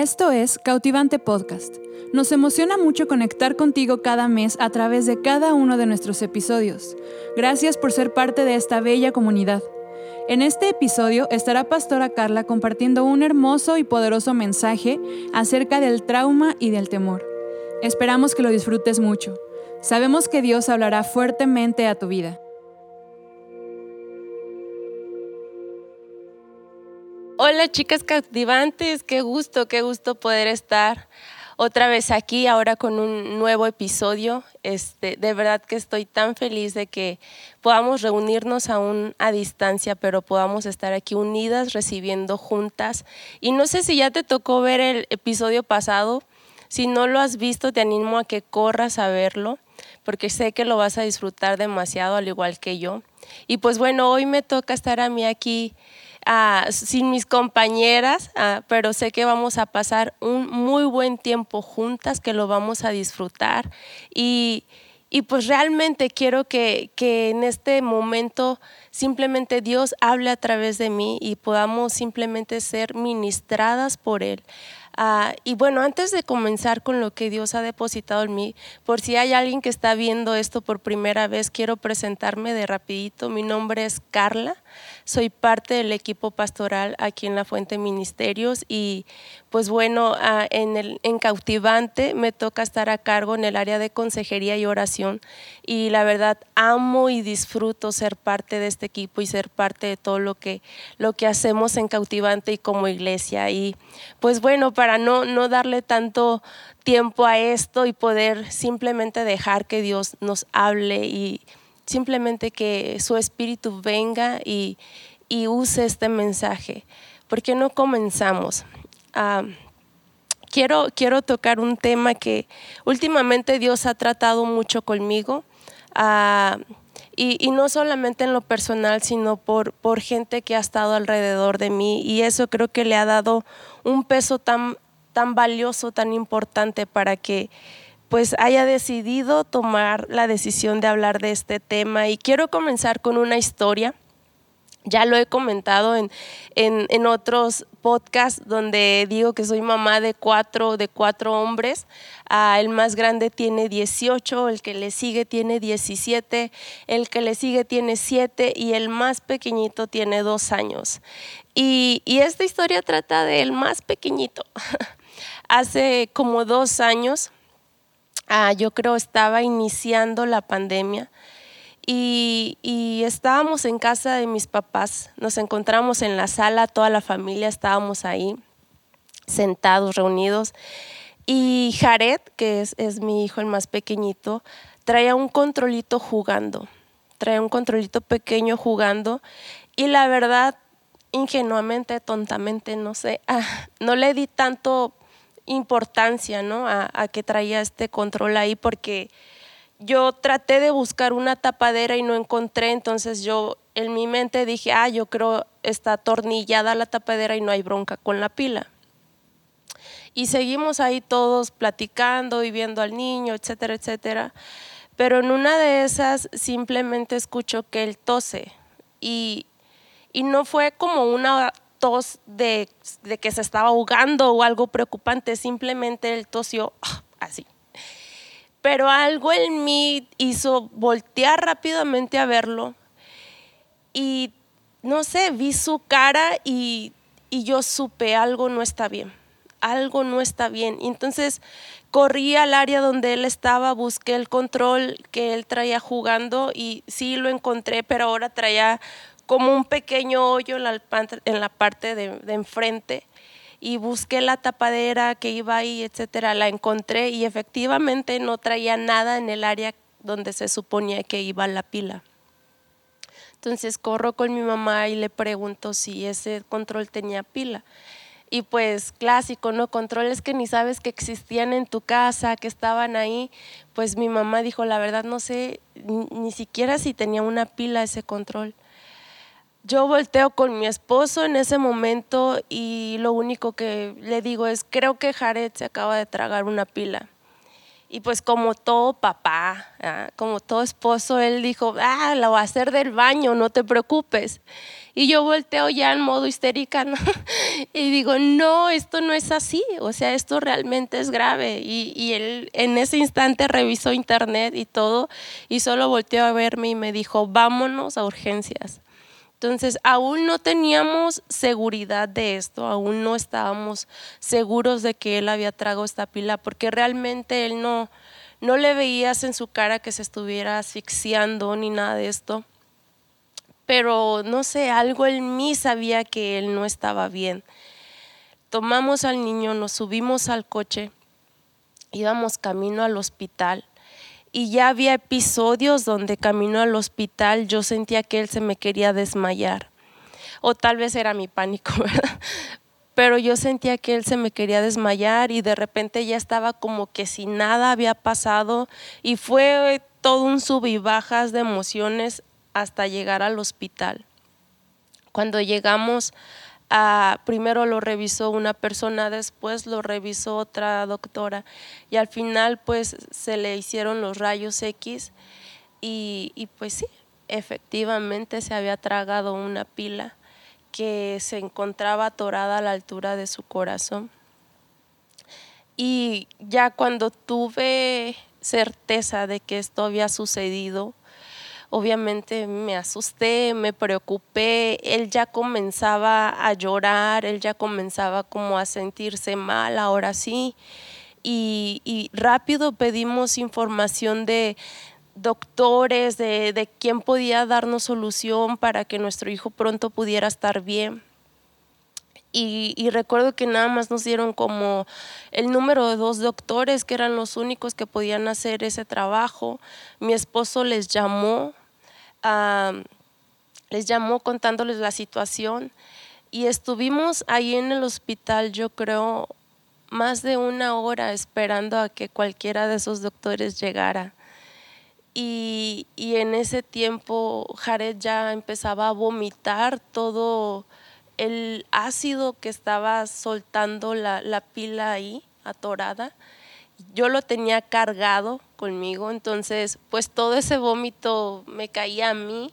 Esto es Cautivante Podcast. Nos emociona mucho conectar contigo cada mes a través de cada uno de nuestros episodios. Gracias por ser parte de esta bella comunidad. En este episodio estará Pastora Carla compartiendo un hermoso y poderoso mensaje acerca del trauma y del temor. Esperamos que lo disfrutes mucho. Sabemos que Dios hablará fuertemente a tu vida. Hola chicas cautivantes, qué gusto, qué gusto poder estar otra vez aquí, ahora con un nuevo episodio. Este, de verdad que estoy tan feliz de que podamos reunirnos aún a distancia, pero podamos estar aquí unidas, recibiendo juntas. Y no sé si ya te tocó ver el episodio pasado. Si no lo has visto, te animo a que corras a verlo, porque sé que lo vas a disfrutar demasiado, al igual que yo. Y pues bueno, hoy me toca estar a mí aquí Ah, sin mis compañeras, ah, pero sé que vamos a pasar un muy buen tiempo juntas, que lo vamos a disfrutar. Y, y pues realmente quiero que, que, en este momento simplemente Dios hable a través de mí y podamos simplemente ser ministradas por Él. Ah, y bueno, antes de comenzar con lo que Dios ha depositado en mí, por si hay alguien que está viendo esto por primera vez, quiero presentarme de rapidito. Mi nombre es Carla, soy parte del equipo pastoral aquí en La Fuente Ministerios y pues bueno, ah, en, el, en Cautivante me toca estar a cargo en el área de consejería y oración y la verdad amo y disfruto ser parte de este equipo y ser parte de todo lo que, lo que hacemos en Cautivante y como iglesia. Y pues bueno, para no, no darle tanto tiempo a esto y poder simplemente dejar que Dios nos hable y simplemente que su espíritu venga y, y use este mensaje. ¿Por qué no comenzamos? Ah, quiero, quiero tocar un tema que últimamente Dios ha tratado mucho conmigo. Ah, y, no solamente en lo personal, sino por, por gente que ha estado alrededor de mí. Y eso creo que le ha dado un peso tan, tan valioso, tan importante para que pues haya decidido tomar la decisión de hablar de este tema. Y quiero comenzar con una historia ya lo he comentado en, en, otros podcasts donde digo que soy mamá de cuatro, de cuatro hombres. Ah, el más grande tiene 18, el que le sigue tiene 17, el que le sigue tiene 7 y el más pequeñito tiene dos años. Y, y esta historia trata del más pequeñito. Hace como dos años, ah, yo creo estaba iniciando la pandemia y, estábamos en casa de mis papás, nos encontramos en la sala, toda la familia estábamos ahí, sentados, reunidos. Y Jared, que es, es mi hijo el más pequeñito, traía un controlito jugando, traía un controlito pequeño jugando. Y la verdad, ingenuamente, tontamente, no sé, ah, no le di tanto importancia ¿no? a, que traía este control ahí porque yo traté de buscar una tapadera y no encontré, entonces yo en mi mente dije, ah, yo creo está atornillada la tapadera y no hay bronca con la pila. Y seguimos ahí todos platicando y viendo al niño, etcétera, etcétera. Pero en una de esas simplemente escucho que él tose y, y no fue como una tos de, que se estaba ahogando o algo preocupante, simplemente él tosió ah, así pero algo en mí hizo voltear rápidamente a verlo y no sé, vi su cara y, yo supe algo no está bien, algo no está bien. entonces corrí al área donde él estaba, busqué el control que él traía jugando y sí lo encontré, pero ahora traía como un pequeño hoyo en la, parte de, de enfrente y busqué la tapadera que iba ahí, etcétera, la encontré y efectivamente no traía nada en el área donde se suponía que iba la pila. Entonces corro con mi mamá y le pregunto si ese control tenía pila. Y pues clásico, ¿no? Controles que ni sabes que existían en tu casa, que estaban ahí. Pues mi mamá dijo, la verdad no sé ni siquiera si tenía una pila ese control. Yo volteo con mi esposo en ese momento y lo único que le digo es, creo que Jared se acaba de tragar una pila. Y pues como todo papá, como todo esposo, él dijo, ah, lo va a hacer del baño, no te preocupes. Y yo volteo ya en modo histérica y digo, no, esto no es así, o sea, esto realmente es grave. Y, y, él en ese instante revisó internet y todo y solo volteó a verme y me dijo, vámonos a urgencias. Entonces, aún no teníamos seguridad de esto, aún no estábamos seguros de que él había tragado esta pila, porque realmente él no, no le veías en su cara que se estuviera asfixiando ni nada de esto. Pero no sé, algo en mí sabía que él no estaba bien. Tomamos al niño, nos subimos al coche, íbamos camino al hospital y ya había episodios donde camino al hospital yo sentía que él se me quería desmayar. O tal vez era mi pánico, ¿verdad? Pero yo sentía que él se me quería desmayar y de repente ya estaba como que si nada había pasado y fue todo un sub y bajas de emociones hasta llegar al hospital. Cuando llegamos primero lo revisó una persona, después lo revisó otra doctora y al final pues se le hicieron los rayos X y, y pues sí, efectivamente se había tragado una pila que se encontraba atorada a la altura de su corazón. Y ya cuando tuve certeza de que esto había sucedido, obviamente me asusté, me preocupé, él ya comenzaba a llorar, él ya comenzaba como a sentirse mal, ahora sí. Y, rápido pedimos información de doctores, de, de quién podía darnos solución para que nuestro hijo pronto pudiera estar bien. Y, y, recuerdo que nada más nos dieron como el número de dos doctores que eran los únicos que podían hacer ese trabajo. Mi esposo les llamó les llamó contándoles la situación y estuvimos ahí en el hospital, yo creo, más de una hora esperando a que cualquiera de esos doctores llegara. Y, y en ese tiempo Jared ya empezaba a vomitar todo el ácido que estaba soltando la, la pila ahí, atorada yo lo tenía cargado conmigo, entonces pues todo ese vómito me caía a mí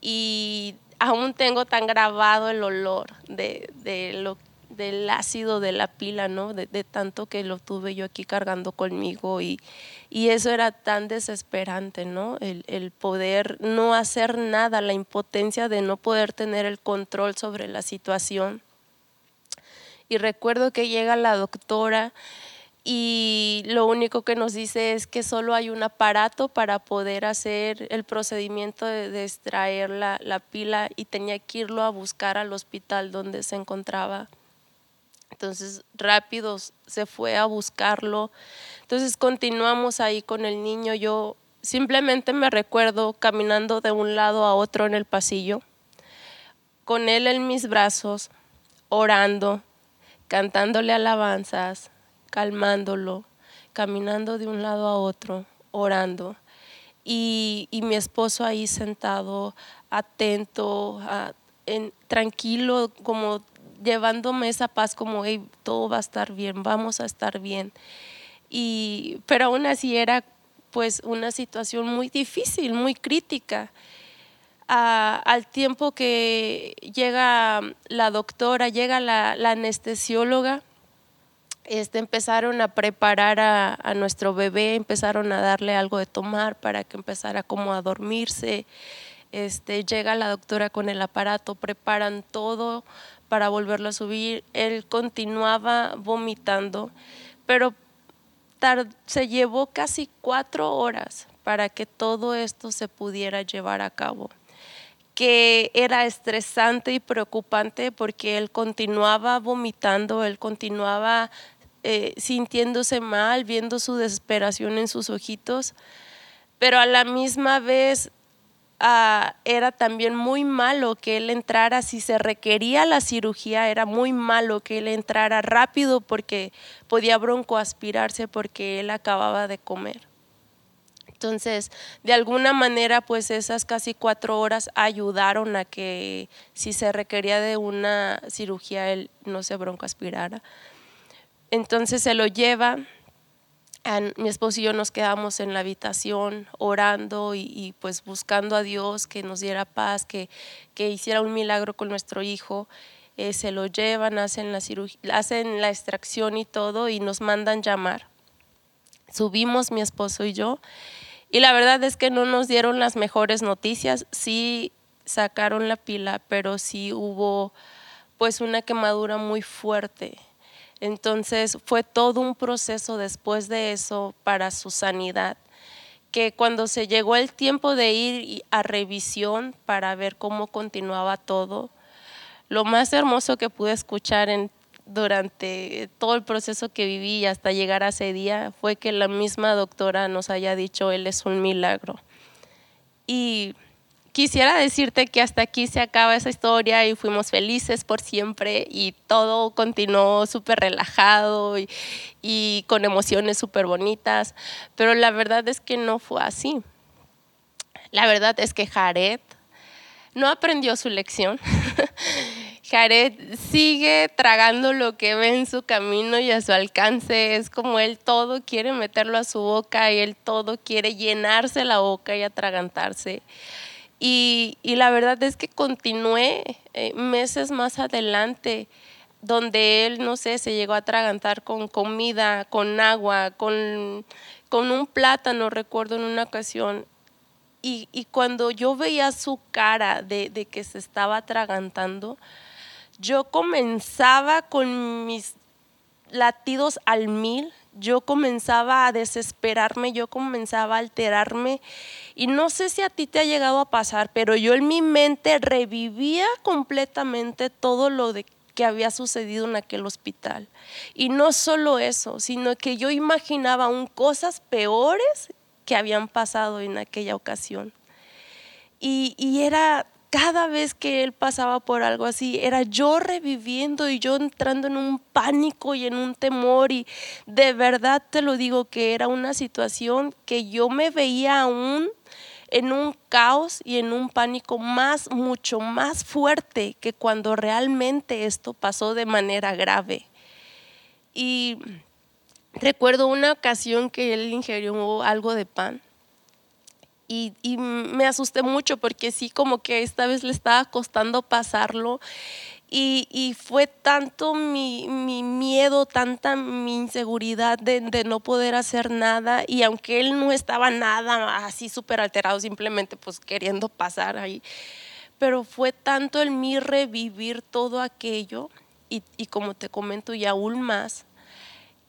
y aún tengo tan grabado el olor de, lo, del ácido de la pila, ¿no? De, tanto que lo tuve yo aquí cargando conmigo y, eso era tan desesperante, ¿no? El, el, poder no hacer nada, la impotencia de no poder tener el control sobre la situación. Y recuerdo que llega la doctora y lo único que nos dice es que solo hay un aparato para poder hacer el procedimiento de, extraer la, la, pila y tenía que irlo a buscar al hospital donde se encontraba. Entonces rápido se fue a buscarlo. Entonces continuamos ahí con el niño. Yo simplemente me recuerdo caminando de un lado a otro en el pasillo, con él en mis brazos, orando, cantándole alabanzas calmándolo, caminando de un lado a otro, orando. Y, mi esposo ahí sentado, atento, en, tranquilo, como llevándome esa paz, como todo va a estar bien, vamos a estar bien. Y, pero aún así era pues una situación muy difícil, muy crítica. al tiempo que llega la doctora, llega la anestesióloga, este, empezaron a preparar a, nuestro bebé, empezaron a darle algo de tomar para que empezara como a dormirse. Este, llega la doctora con el aparato, preparan todo para volverlo a subir. Él continuaba vomitando, pero se llevó casi cuatro horas para que todo esto se pudiera llevar a cabo que era estresante y preocupante porque él continuaba vomitando, él continuaba eh, sintiéndose mal, viendo su desesperación en sus ojitos, pero a la misma vez ah, era también muy malo que él entrara, si se requería la cirugía, era muy malo que él entrara rápido porque podía broncoaspirarse porque él acababa de comer. Entonces, de alguna manera, pues esas casi cuatro horas ayudaron a que si se requería de una cirugía, él no se broncoaspirara. Entonces se lo lleva mi esposo y yo nos quedamos en la habitación orando y, pues buscando a Dios que nos diera paz, que, que hiciera un milagro con nuestro hijo. Eh, se lo llevan, hacen la, hacen la extracción y todo y nos mandan llamar. Subimos mi esposo y yo y la verdad es que no nos dieron las mejores noticias. Sí sacaron la pila, pero sí hubo pues una quemadura muy fuerte entonces fue todo un proceso después de eso para su sanidad, que cuando se llegó el tiempo de ir a revisión para ver cómo continuaba todo, lo más hermoso que pude escuchar durante todo el proceso que viví hasta llegar a ese día fue que la misma doctora nos haya dicho, él es un milagro. Y quisiera decirte que hasta aquí se acaba esa historia y fuimos felices por siempre y todo continuó súper relajado y, con emociones súper bonitas, pero la verdad es que no fue así. La verdad es que Jared no aprendió su lección. Jared sigue tragando lo que ve en su camino y a su alcance. Es como él todo quiere meterlo a su boca y él todo quiere llenarse la boca y atragantarse. Y, la verdad es que continué eh, meses más adelante, donde él, no sé, se llegó a atragantar con comida, con agua, con, con un plátano, recuerdo en una ocasión. Y, y cuando yo veía su cara de, de que se estaba atragantando, yo comenzaba con mis latidos al mil yo comenzaba a desesperarme, yo comenzaba a alterarme y no sé si a ti te ha llegado a pasar, pero yo en mi mente revivía completamente todo lo de que había sucedido en aquel hospital. Y no solo eso, sino que yo imaginaba aún cosas peores que habían pasado en aquella ocasión. Y, y era cada vez que él pasaba por algo así, era yo reviviendo y yo entrando en un pánico y en un temor y de verdad te lo digo que era una situación que yo me veía aún en un caos y en un pánico más, mucho más fuerte que cuando realmente esto pasó de manera grave. Y recuerdo una ocasión que él ingirió algo de pan y, me asusté mucho porque sí, como que esta vez le estaba costando pasarlo. Y, fue tanto mi, miedo, tanta mi inseguridad de, no poder hacer nada. Y aunque él no estaba nada así súper alterado, simplemente pues queriendo pasar ahí. Pero fue tanto el mí revivir todo aquello. Y, y como te comento, y aún más,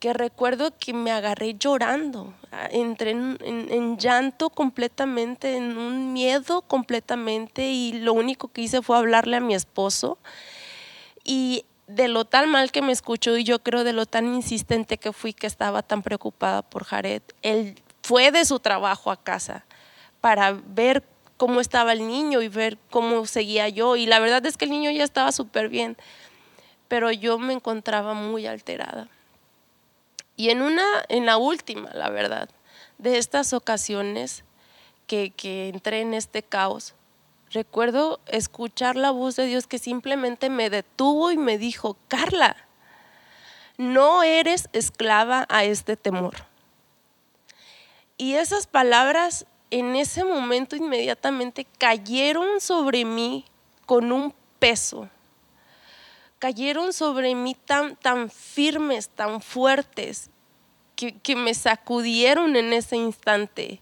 que recuerdo que me agarré llorando, ah, entré en, llanto completamente, en un miedo completamente y lo único que hice fue hablarle a mi esposo. Y de lo tan mal que me escuchó y yo creo de lo tan insistente que fui que estaba tan preocupada por Jared, él fue de su trabajo a casa para ver cómo estaba el niño y ver cómo seguía yo. Y la verdad es que el niño ya estaba súper bien, pero yo me encontraba muy alterada. Y en una, en la última, la verdad, de estas ocasiones que, que entré en este caos, recuerdo escuchar la voz de Dios que simplemente me detuvo y me dijo, Carla, no eres esclava a este temor. Y esas palabras en ese momento inmediatamente cayeron sobre mí con un peso cayeron sobre mí tan, tan firmes, tan fuertes, que, que me sacudieron en ese instante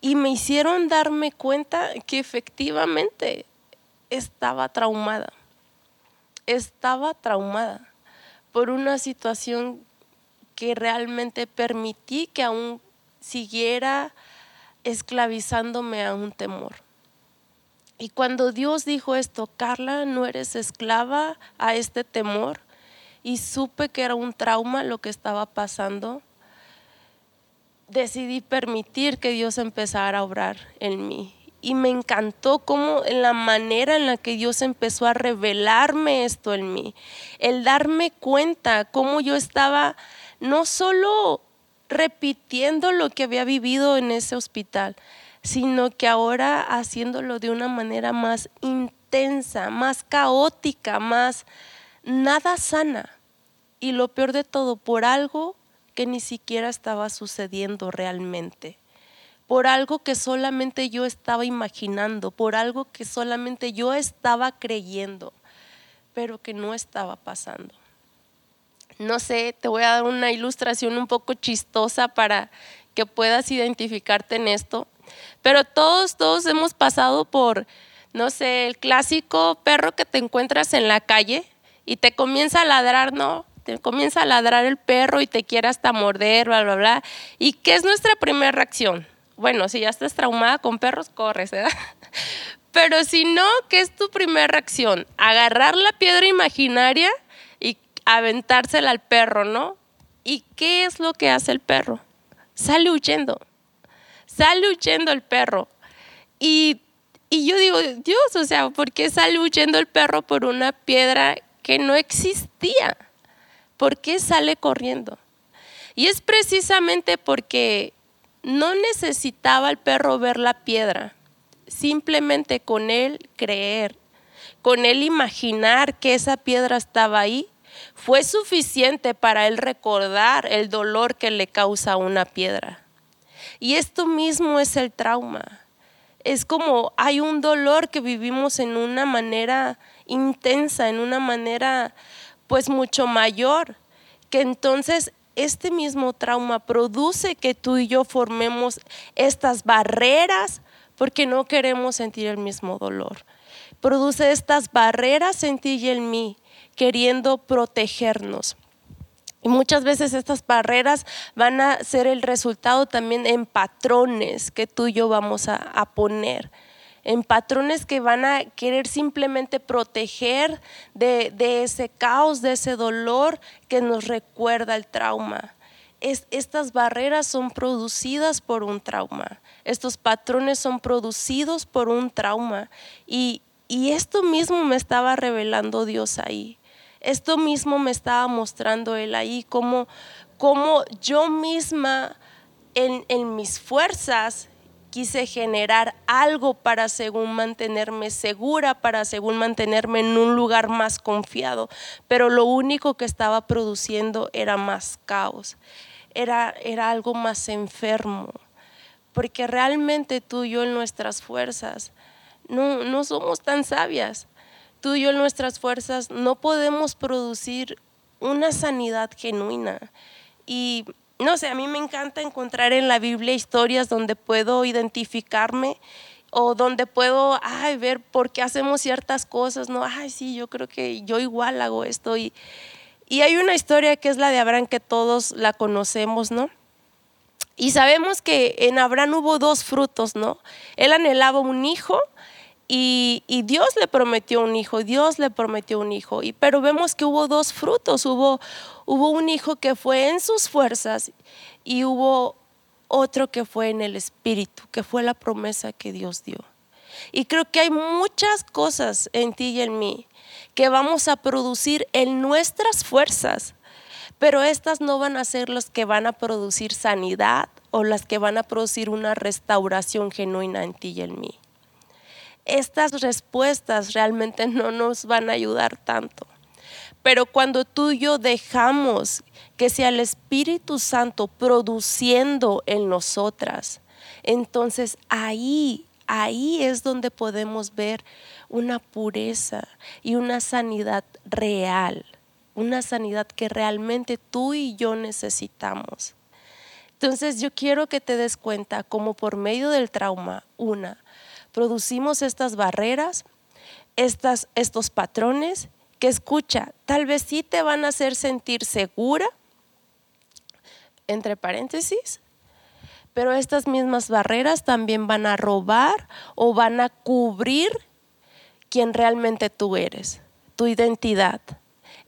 y me hicieron darme cuenta que efectivamente estaba traumada. Estaba traumada por una situación que realmente permití que aún siguiera esclavizándome a un temor. Y cuando Dios dijo esto, Carla, no eres esclava a este temor, y supe que era un trauma lo que estaba pasando, decidí permitir que Dios empezara a obrar en mí. Y me encantó cómo en la manera en la que Dios empezó a revelarme esto en mí, el darme cuenta cómo yo estaba no solo repitiendo lo que había vivido en ese hospital, sino que ahora haciéndolo de una manera más intensa, más caótica, más nada sana. Y lo peor de todo, por algo que ni siquiera estaba sucediendo realmente, por algo que solamente yo estaba imaginando, por algo que solamente yo estaba creyendo, pero que no estaba pasando. No sé, te voy a dar una ilustración un poco chistosa para que puedas identificarte en esto, pero todos, todos hemos pasado por, no sé, el clásico perro que te encuentras en la calle y te comienza a ladrar, ¿no? Te comienza a ladrar el perro y te quiere hasta morder, bla, bla, bla. ¿Y qué es nuestra primera reacción? Bueno, si ya estás traumada con perros, corres, ¿verdad? Pero si no, ¿qué es tu primera reacción? Agarrar la piedra imaginaria y aventársela al perro, ¿no? ¿Y qué es lo que hace el perro? Sale huyendo. Sale huyendo el perro. Y, y yo digo, Dios, o sea, ¿por qué sale huyendo el perro por una piedra que no existía? ¿Por qué sale corriendo? Y es precisamente porque no necesitaba el perro ver la piedra, simplemente con él creer, con él imaginar que esa piedra estaba ahí, fue suficiente para él recordar el dolor que le causa una piedra. Y esto mismo es el trauma. Es como hay un dolor que vivimos en una manera intensa, en una manera pues mucho mayor, que entonces este mismo trauma produce que tú y yo formemos estas barreras porque no queremos sentir el mismo dolor. Produce estas barreras en ti y en mí, queriendo protegernos. Y muchas veces estas barreras van a ser el resultado también en patrones que tú y yo vamos a, a poner en patrones que van a querer simplemente proteger de, ese caos, de ese dolor que nos recuerda el trauma. estas barreras son producidas por un trauma, estos patrones son producidos por un trauma y, esto mismo me estaba revelando Dios ahí. Esto mismo me estaba mostrando Él ahí, como, como yo misma en, mis fuerzas quise generar algo para según mantenerme segura, para según mantenerme en un lugar más confiado, pero lo único que estaba produciendo era más caos, era, era algo más enfermo, porque realmente tú y yo en nuestras fuerzas no, no somos tan sabias, tú y yo en nuestras fuerzas no podemos producir una sanidad genuina. Y no sé, a mí me encanta encontrar en la Biblia historias donde puedo identificarme o donde puedo ay, ver por qué hacemos ciertas cosas, ¿no? Ay, sí, yo creo que yo igual hago esto. Y, y hay una historia que es la de Abraham que todos la conocemos, ¿no? Y sabemos que en Abraham hubo dos frutos, ¿no? Él anhelaba un hijo y, Dios le prometió un hijo, Dios le prometió un hijo. Y, pero vemos que hubo dos frutos, hubo, hubo un hijo que fue en sus fuerzas y hubo otro que fue en el espíritu, que fue la promesa que Dios dio. Y creo que hay muchas cosas en ti y en mí que vamos a producir en nuestras fuerzas, pero estas no van a ser las que van a producir sanidad o las que van a producir una restauración genuina en ti y en mí. Estas respuestas realmente no nos van a ayudar tanto. Pero cuando tú y yo dejamos que sea el Espíritu Santo produciendo en nosotras, entonces ahí, ahí es donde podemos ver una pureza y una sanidad real, una sanidad que realmente tú y yo necesitamos. Entonces yo quiero que te des cuenta como por medio del trauma, una, producimos estas barreras, estas, estos patrones que escucha, tal vez sí te van a hacer sentir segura, entre paréntesis, pero estas mismas barreras también van a robar o van a cubrir quien realmente tú eres, tu identidad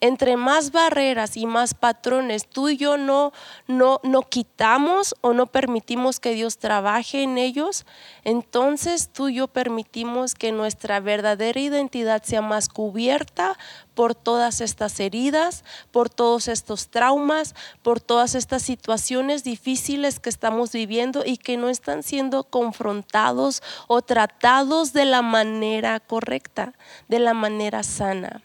entre más barreras y más patrones tú y yo no, no, no quitamos o no permitimos que Dios trabaje en ellos, entonces tú y yo permitimos que nuestra verdadera identidad sea más cubierta por todas estas heridas, por todos estos traumas, por todas estas situaciones difíciles que estamos viviendo y que no están siendo confrontados o tratados de la manera correcta, de la manera sana.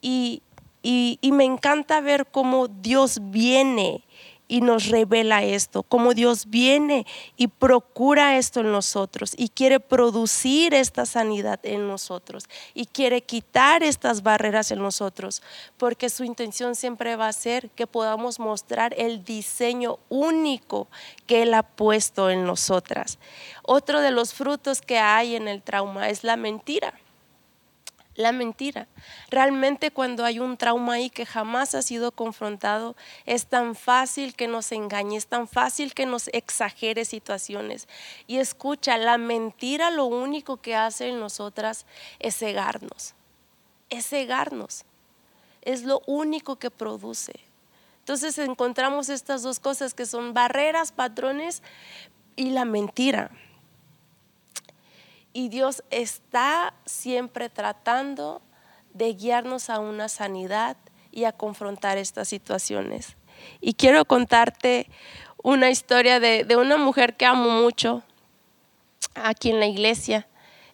Y, y, me encanta ver cómo Dios viene y nos revela esto, cómo Dios viene y procura esto en nosotros y quiere producir esta sanidad en nosotros y quiere quitar estas barreras en nosotros, porque su intención siempre va a ser que podamos mostrar el diseño único que Él ha puesto en nosotras. Otro de los frutos que hay en el trauma es la mentira la mentira. Realmente cuando hay un trauma ahí que jamás ha sido confrontado, es tan fácil que nos engañe, es tan fácil que nos exagere situaciones. Y escucha, la mentira lo único que hace en nosotras es cegarnos, es cegarnos, es lo único que produce. Entonces encontramos estas dos cosas que son barreras, patrones y la mentira. Y Dios está siempre tratando de guiarnos a una sanidad y a confrontar estas situaciones. Y quiero contarte una historia de, una mujer que amo mucho aquí en la iglesia.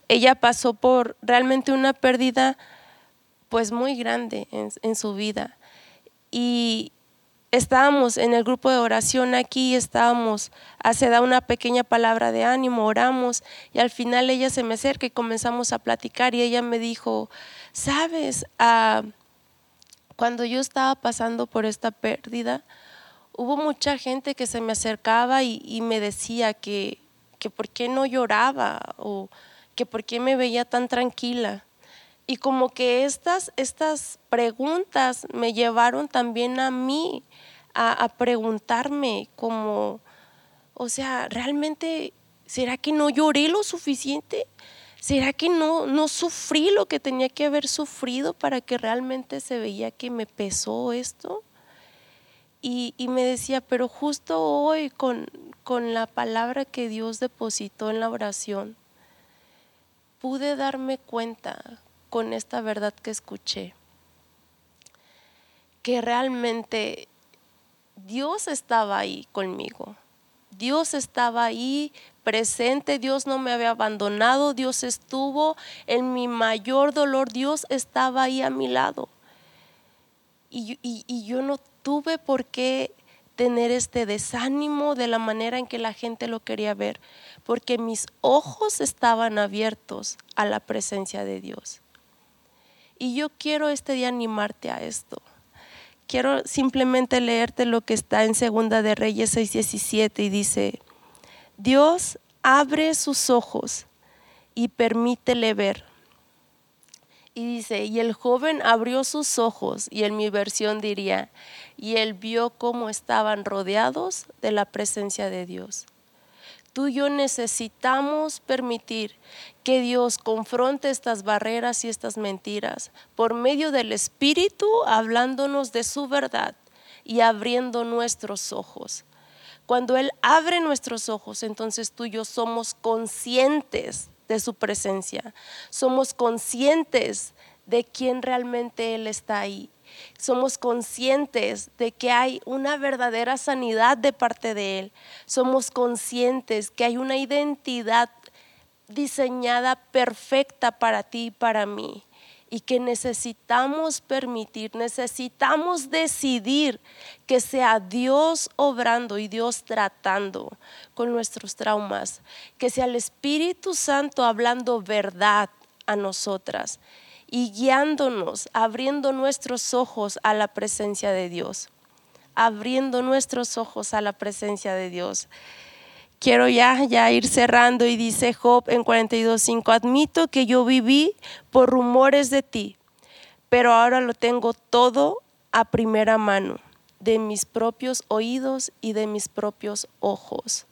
Ella pasó por realmente una pérdida pues muy grande en, en su vida. Y, estábamos en el grupo de oración aquí, estábamos, se da una pequeña palabra de ánimo, oramos y al final ella se me acerca y comenzamos a platicar y ella me dijo, sabes, ah, cuando yo estaba pasando por esta pérdida, hubo mucha gente que se me acercaba y, me decía que, que por qué no lloraba o que por qué me veía tan tranquila. Y como que estas, estas preguntas me llevaron también a mí a, preguntarme como, o sea, realmente, ¿será que no lloré lo suficiente? ¿Será que no, no sufrí lo que tenía que haber sufrido para que realmente se veía que me pesó esto? Y, y me decía, pero justo hoy con, con la palabra que Dios depositó en la oración, pude darme cuenta con esta verdad que escuché, que realmente Dios estaba ahí conmigo. Dios estaba ahí presente, Dios no me había abandonado, Dios estuvo en mi mayor dolor, Dios estaba ahí a mi lado. Y, y, yo no tuve por qué tener este desánimo de la manera en que la gente lo quería ver, porque mis ojos estaban abiertos a la presencia de Dios. Y yo quiero este día animarte a esto. Quiero simplemente leerte lo que está en Segunda de Reyes 6:17 y dice, Dios abre sus ojos y permítele ver. Y dice, y el joven abrió sus ojos, y en mi versión diría, y él vio cómo estaban rodeados de la presencia de Dios. Tú y yo necesitamos permitir que Dios confronte estas barreras y estas mentiras por medio del Espíritu, hablándonos de su verdad y abriendo nuestros ojos. Cuando Él abre nuestros ojos, entonces tú y yo somos conscientes de su presencia, somos conscientes de quién realmente Él está ahí somos conscientes de que hay una verdadera sanidad de parte de Él. Somos conscientes que hay una identidad diseñada perfecta para ti y para mí y que necesitamos permitir, necesitamos decidir que sea Dios obrando y Dios tratando con nuestros traumas, que sea el Espíritu Santo hablando verdad a nosotras y guiándonos, abriendo nuestros ojos a la presencia de Dios, abriendo nuestros ojos a la presencia de Dios. Quiero ya, ya ir cerrando y dice Job en 42.5, admito que yo viví por rumores de ti, pero ahora lo tengo todo a primera mano, de mis propios oídos y de mis propios ojos.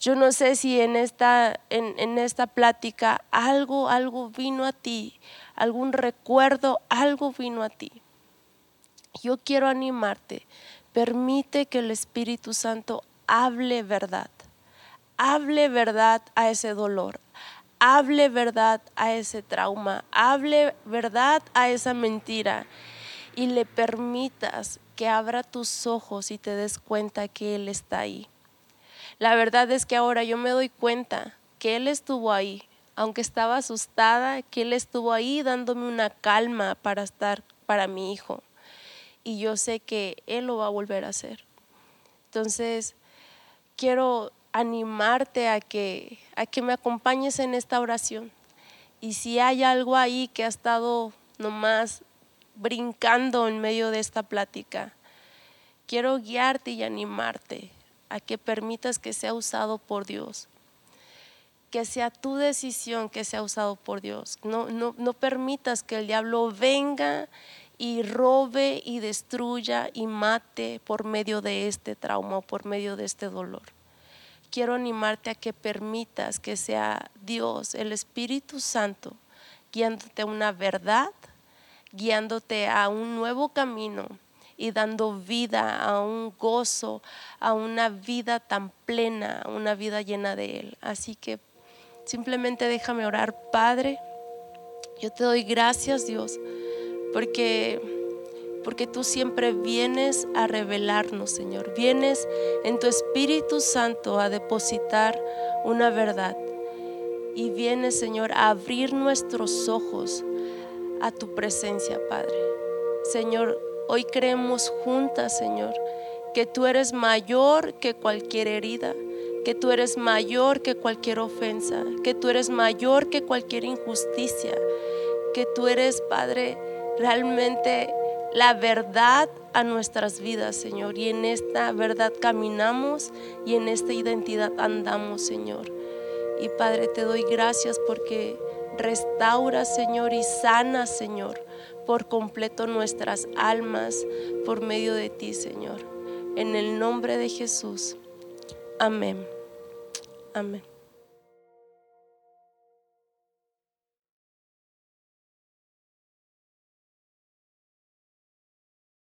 Yo no sé si en esta, en, en esta plática algo, algo vino a ti, algún recuerdo, algo vino a ti. Yo quiero animarte. Permite que el Espíritu Santo hable verdad. Hable verdad a ese dolor. Hable verdad a ese trauma. Hable verdad a esa mentira. Y le permitas que abra tus ojos y te des cuenta que Él está ahí. La verdad es que ahora yo me doy cuenta que Él estuvo ahí aunque estaba asustada, que Él estuvo ahí dándome una calma para estar para mi hijo. Y yo sé que Él lo va a volver a hacer. Entonces, quiero animarte a que, a que me acompañes en esta oración. Y si hay algo ahí que ha estado nomás brincando en medio de esta plática, quiero guiarte y animarte a que permitas que sea usado por Dios. Que sea tu decisión que sea usado por Dios. No, no, no permitas que el diablo venga y robe y destruya y mate por medio de este trauma o por medio de este dolor. Quiero animarte a que permitas que sea Dios, el Espíritu Santo, guiándote a una verdad, guiándote a un nuevo camino y dando vida a un gozo, a una vida tan plena, una vida llena de Él. Así que simplemente déjame orar, Padre. Yo te doy gracias, Dios, porque porque tú siempre vienes a revelarnos, Señor. Vienes en tu Espíritu Santo a depositar una verdad. Y vienes, Señor, a abrir nuestros ojos a tu presencia, Padre. Señor, Hoy creemos juntas, Señor, que tú eres mayor que cualquier herida, que tú eres mayor que cualquier ofensa, que tú eres mayor que cualquier injusticia, que tú eres, Padre, realmente la verdad a nuestras vidas, Señor. Y en esta verdad caminamos y en esta identidad andamos, Señor. Y Padre, te doy gracias porque restaura, Señor, y sana, Señor por completo nuestras almas por medio de ti, Señor. En el nombre de Jesús. Amén. Amén.